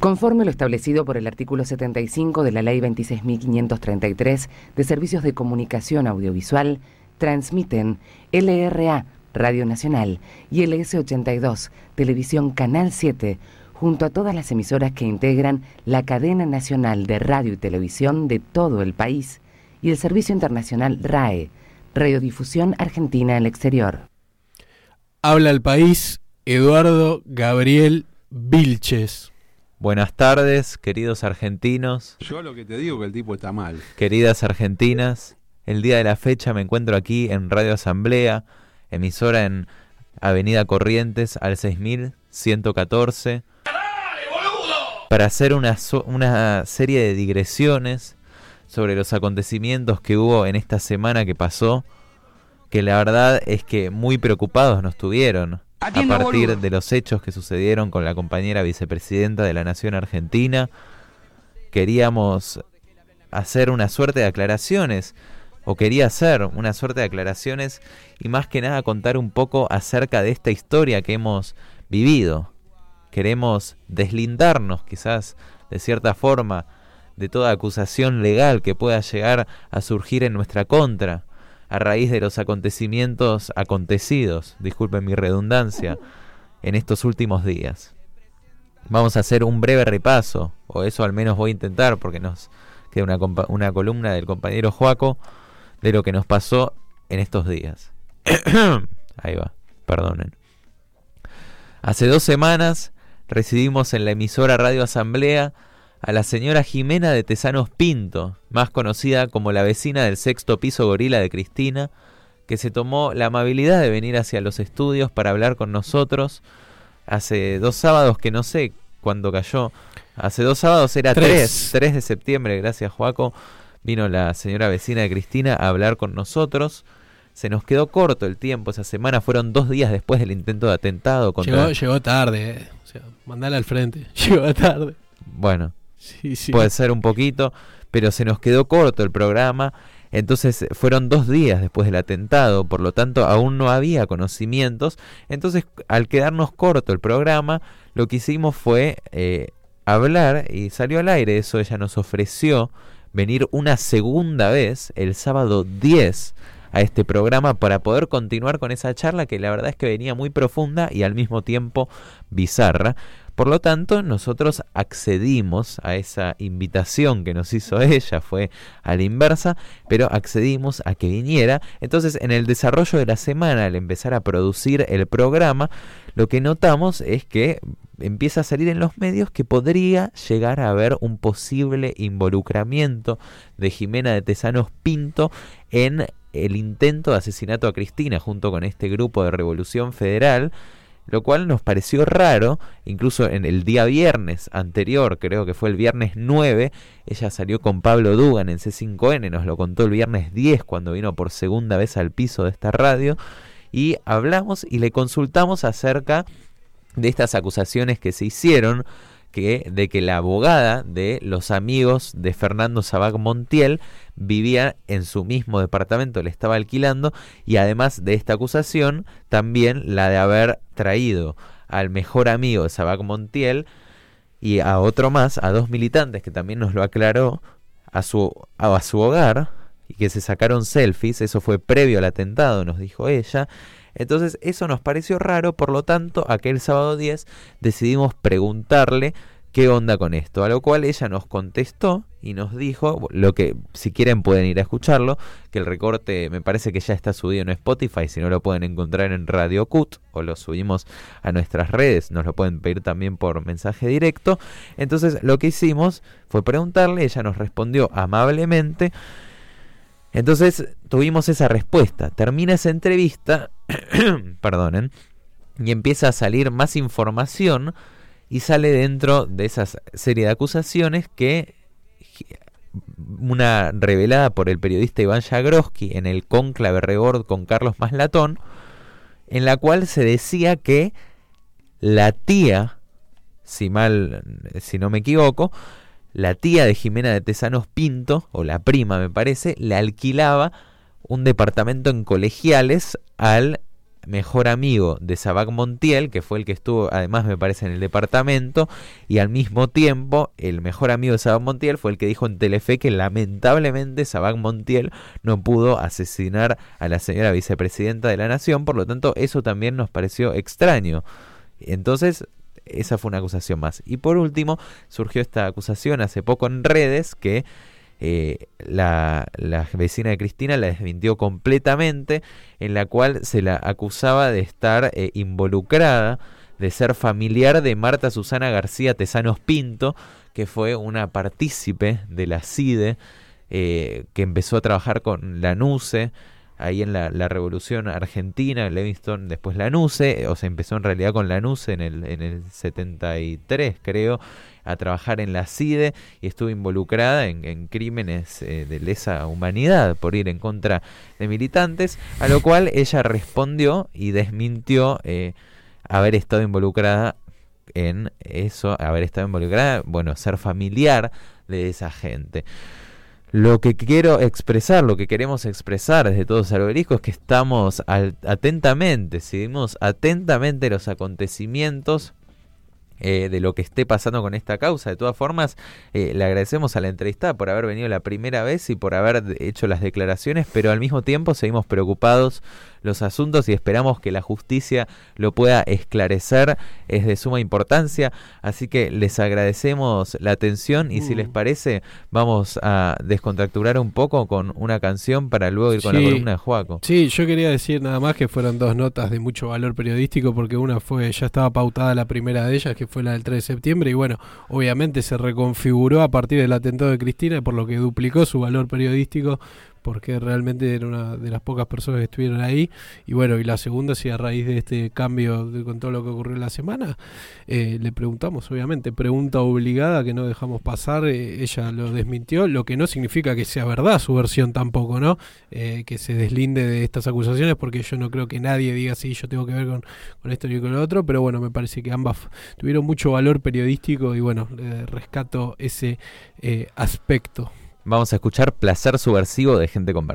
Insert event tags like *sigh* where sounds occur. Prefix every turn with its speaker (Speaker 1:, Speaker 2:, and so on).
Speaker 1: Conforme lo establecido por el artículo 75 de la Ley 26.533 de Servicios de Comunicación Audiovisual, transmiten LRA, Radio Nacional, y LS82, Televisión Canal 7, junto a todas las emisoras que integran la cadena nacional de radio y televisión de todo el país, y el Servicio Internacional RAE, Radiodifusión Argentina en el Exterior.
Speaker 2: Habla el país Eduardo Gabriel Vilches.
Speaker 3: Buenas tardes, queridos argentinos.
Speaker 4: Yo lo que te digo que el tipo está mal.
Speaker 3: Queridas argentinas, el día de la fecha me encuentro aquí en Radio Asamblea, emisora en Avenida Corrientes al 6114, para hacer una, una serie de digresiones sobre los acontecimientos que hubo en esta semana que pasó, que la verdad es que muy preocupados nos tuvieron a partir de los hechos que sucedieron con la compañera vicepresidenta de la Nación Argentina. Queríamos hacer una suerte de aclaraciones, o quería hacer una suerte de aclaraciones y más que nada contar un poco acerca de esta historia que hemos vivido. Queremos deslindarnos quizás de cierta forma de toda acusación legal que pueda llegar a surgir en nuestra contra a raíz de los acontecimientos acontecidos, disculpen mi redundancia, en estos últimos días. Vamos a hacer un breve repaso, o eso al menos voy a intentar, porque nos queda una, columna del compañero Joaco de lo que nos pasó en estos días. *coughs* Ahí va, perdonen. Hace dos semanas recibimos en la emisora Radio Asamblea a la señora Jimena de Tesanos Pinto, más conocida como la vecina del sexto piso gorila de Cristina, que se tomó la amabilidad de venir hacia los estudios para hablar con nosotros hace dos sábados que no sé cuándo cayó. Hace dos sábados era tres, 3 de septiembre, gracias Joaco. Vino la señora vecina de Cristina a hablar con nosotros. Se nos quedó corto el tiempo, esa semana fueron dos días después del intento de atentado.
Speaker 2: Contra... Llegó, tarde, eh. o sea, mandala al frente. *laughs* Llegó tarde.
Speaker 3: Bueno, Puede ser un poquito, pero se nos quedó corto el programa. Entonces fueron dos días después del atentado, por lo tanto aún no había conocimientos. Entonces al quedarnos corto el programa, lo que hicimos fue eh, hablar y salió al aire. Eso ella nos ofreció venir una segunda vez el sábado 10 a este programa para poder continuar con esa charla que la verdad es que venía muy profunda y al mismo tiempo bizarra. Por lo tanto, nosotros accedimos a esa invitación que nos hizo ella, fue a la inversa, pero accedimos a que viniera. Entonces, en el desarrollo de la semana, al empezar a producir el programa, lo que notamos es que empieza a salir en los medios que podría llegar a haber un posible involucramiento de Jimena de Tesanos Pinto en el intento de asesinato a Cristina junto con este grupo de Revolución Federal lo cual nos pareció raro, incluso en el día viernes anterior, creo que fue el viernes 9, ella salió con Pablo Dugan en C5N, nos lo contó el viernes 10 cuando vino por segunda vez al piso de esta radio, y hablamos y le consultamos acerca de estas acusaciones que se hicieron que, de que la abogada de los amigos de Fernando Sabac Montiel vivía en su mismo departamento, le estaba alquilando, y además de esta acusación, también la de haber traído al mejor amigo de Sabac Montiel y a otro más, a dos militantes que también nos lo aclaró, a su, a su hogar y que se sacaron selfies, eso fue previo al atentado, nos dijo ella, entonces eso nos pareció raro, por lo tanto, aquel sábado 10 decidimos preguntarle qué onda con esto, a lo cual ella nos contestó y nos dijo, lo que si quieren pueden ir a escucharlo, que el recorte me parece que ya está subido en Spotify, si no lo pueden encontrar en Radio Cut o lo subimos a nuestras redes, nos lo pueden pedir también por mensaje directo. Entonces lo que hicimos fue preguntarle, ella nos respondió amablemente, entonces tuvimos esa respuesta. Termina esa entrevista, *clears throat* perdonen, y empieza a salir más información y sale dentro de esa serie de acusaciones que una revelada por el periodista Iván Jagroski en el conclave rebord con Carlos Maslatón, en la cual se decía que la tía, si mal, si no me equivoco, la tía de Jimena de Tesanos Pinto, o la prima me parece, le alquilaba un departamento en colegiales al mejor amigo de Sabac Montiel, que fue el que estuvo además me parece en el departamento, y al mismo tiempo el mejor amigo de Sabac Montiel fue el que dijo en Telefe que lamentablemente Sabac Montiel no pudo asesinar a la señora vicepresidenta de la Nación, por lo tanto eso también nos pareció extraño. Entonces, esa fue una acusación más. Y por último, surgió esta acusación hace poco en redes que eh, la, vecina de Cristina la desmintió completamente, en la cual se la acusaba de estar eh, involucrada, de ser familiar de Marta Susana García Tesanos Pinto, que fue una partícipe de la CIDE, eh, que empezó a trabajar con la NUCE, ahí en la, Revolución Argentina, Levingston, después la NUCE, o se empezó en realidad con la NUCE en el, en el 73, creo, a trabajar en la CIDE y estuvo involucrada en, crímenes eh, de lesa humanidad por ir en contra de militantes, a lo cual ella respondió y desmintió eh, haber estado involucrada en eso, haber estado involucrada, bueno, ser familiar de esa gente. Lo que quiero expresar, lo que queremos expresar desde todos Obelisco es que estamos atentamente, seguimos atentamente los acontecimientos eh, de lo que esté pasando con esta causa. De todas formas, eh, le agradecemos a la entrevistada por haber venido la primera vez y por haber hecho las declaraciones, pero al mismo tiempo seguimos preocupados los asuntos y esperamos que la justicia lo pueda esclarecer. Es de suma importancia, así que les agradecemos la atención y si les mm. parece, vamos a descontracturar un poco con una canción para luego ir con la columna de Juaco.
Speaker 2: Sí, yo quería decir nada más que fueron dos notas de mucho valor periodístico porque una fue, ya estaba pautada la primera de ellas, que fue la del 3 de septiembre y bueno, obviamente se reconfiguró a partir del atentado de Cristina, por lo que duplicó su valor periodístico porque realmente era una de las pocas personas que estuvieron ahí. Y bueno, y la segunda, si a raíz de este cambio con todo lo que ocurrió la semana, eh, le preguntamos, obviamente, pregunta obligada que no dejamos pasar, eh, ella lo desmintió, lo que no significa que sea verdad su versión tampoco, ¿no? Eh, que se deslinde de estas acusaciones, porque yo no creo que nadie diga, sí, yo tengo que ver con, con esto y con lo otro, pero bueno, me parece que ambas tuvieron mucho valor periodístico y bueno, rescato ese aspecto.
Speaker 3: Vamos a escuchar Placer Subversivo de Gente con